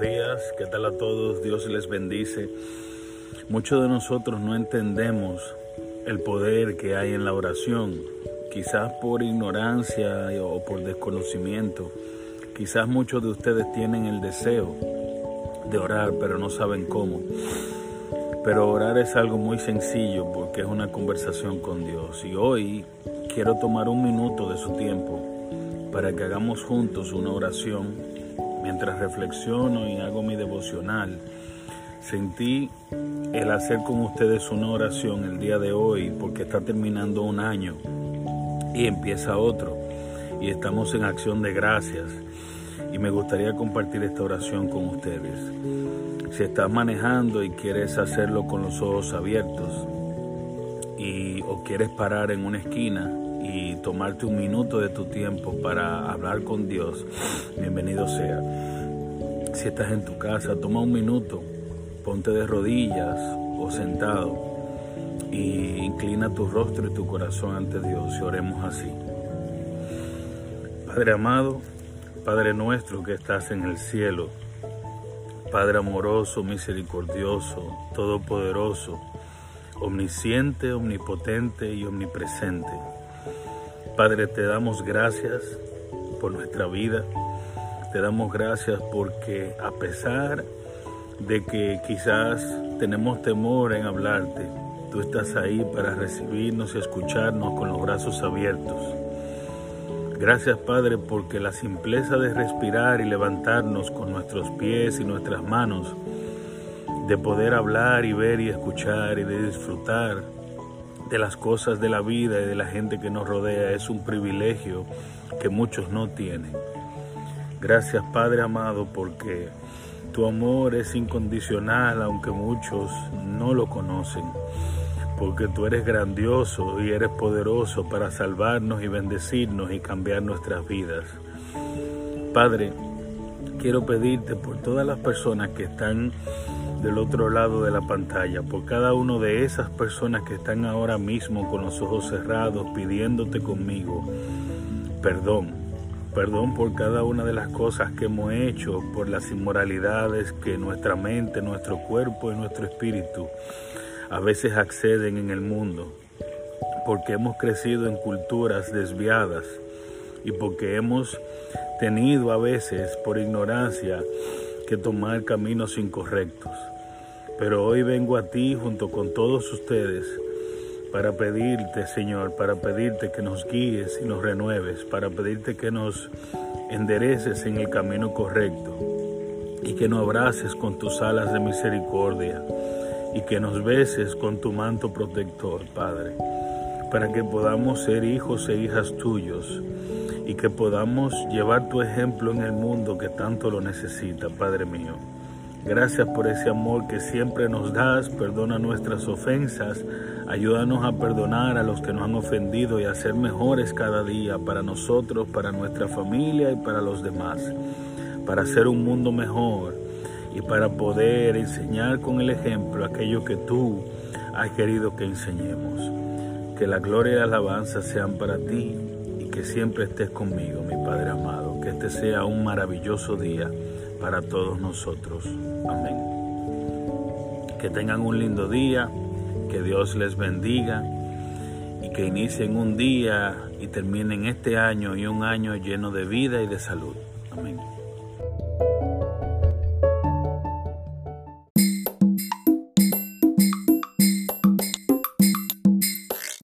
días, ¿qué tal a todos? Dios les bendice. Muchos de nosotros no entendemos el poder que hay en la oración, quizás por ignorancia o por desconocimiento. Quizás muchos de ustedes tienen el deseo de orar, pero no saben cómo. Pero orar es algo muy sencillo porque es una conversación con Dios. Y hoy quiero tomar un minuto de su tiempo para que hagamos juntos una oración mientras reflexiono y hago mi devocional, sentí el hacer con ustedes una oración el día de hoy porque está terminando un año y empieza otro y estamos en acción de gracias y me gustaría compartir esta oración con ustedes. Si estás manejando y quieres hacerlo con los ojos abiertos y o quieres parar en una esquina y tomarte un minuto de tu tiempo para hablar con Dios, bienvenido sea. Si estás en tu casa, toma un minuto, ponte de rodillas o sentado y inclina tu rostro y tu corazón ante Dios y oremos así. Padre amado, Padre nuestro que estás en el cielo, Padre amoroso, misericordioso, todopoderoso, omnisciente, omnipotente y omnipresente. Padre, te damos gracias por nuestra vida. Te damos gracias porque a pesar de que quizás tenemos temor en hablarte, tú estás ahí para recibirnos y escucharnos con los brazos abiertos. Gracias Padre porque la simpleza de respirar y levantarnos con nuestros pies y nuestras manos, de poder hablar y ver y escuchar y de disfrutar de las cosas de la vida y de la gente que nos rodea es un privilegio que muchos no tienen. Gracias Padre amado porque tu amor es incondicional aunque muchos no lo conocen. Porque tú eres grandioso y eres poderoso para salvarnos y bendecirnos y cambiar nuestras vidas. Padre, quiero pedirte por todas las personas que están del otro lado de la pantalla, por cada una de esas personas que están ahora mismo con los ojos cerrados pidiéndote conmigo perdón. Perdón por cada una de las cosas que hemos hecho, por las inmoralidades que nuestra mente, nuestro cuerpo y nuestro espíritu a veces acceden en el mundo, porque hemos crecido en culturas desviadas y porque hemos tenido a veces por ignorancia que tomar caminos incorrectos. Pero hoy vengo a ti junto con todos ustedes para pedirte, Señor, para pedirte que nos guíes y nos renueves, para pedirte que nos endereces en el camino correcto y que nos abraces con tus alas de misericordia y que nos beses con tu manto protector, Padre, para que podamos ser hijos e hijas tuyos y que podamos llevar tu ejemplo en el mundo que tanto lo necesita, Padre mío. Gracias por ese amor que siempre nos das, perdona nuestras ofensas, ayúdanos a perdonar a los que nos han ofendido y a ser mejores cada día para nosotros, para nuestra familia y para los demás, para hacer un mundo mejor y para poder enseñar con el ejemplo aquello que tú has querido que enseñemos. Que la gloria y la alabanza sean para ti que siempre estés conmigo, mi Padre amado. Que este sea un maravilloso día para todos nosotros. Amén. Que tengan un lindo día, que Dios les bendiga y que inicien un día y terminen este año y un año lleno de vida y de salud. Amén.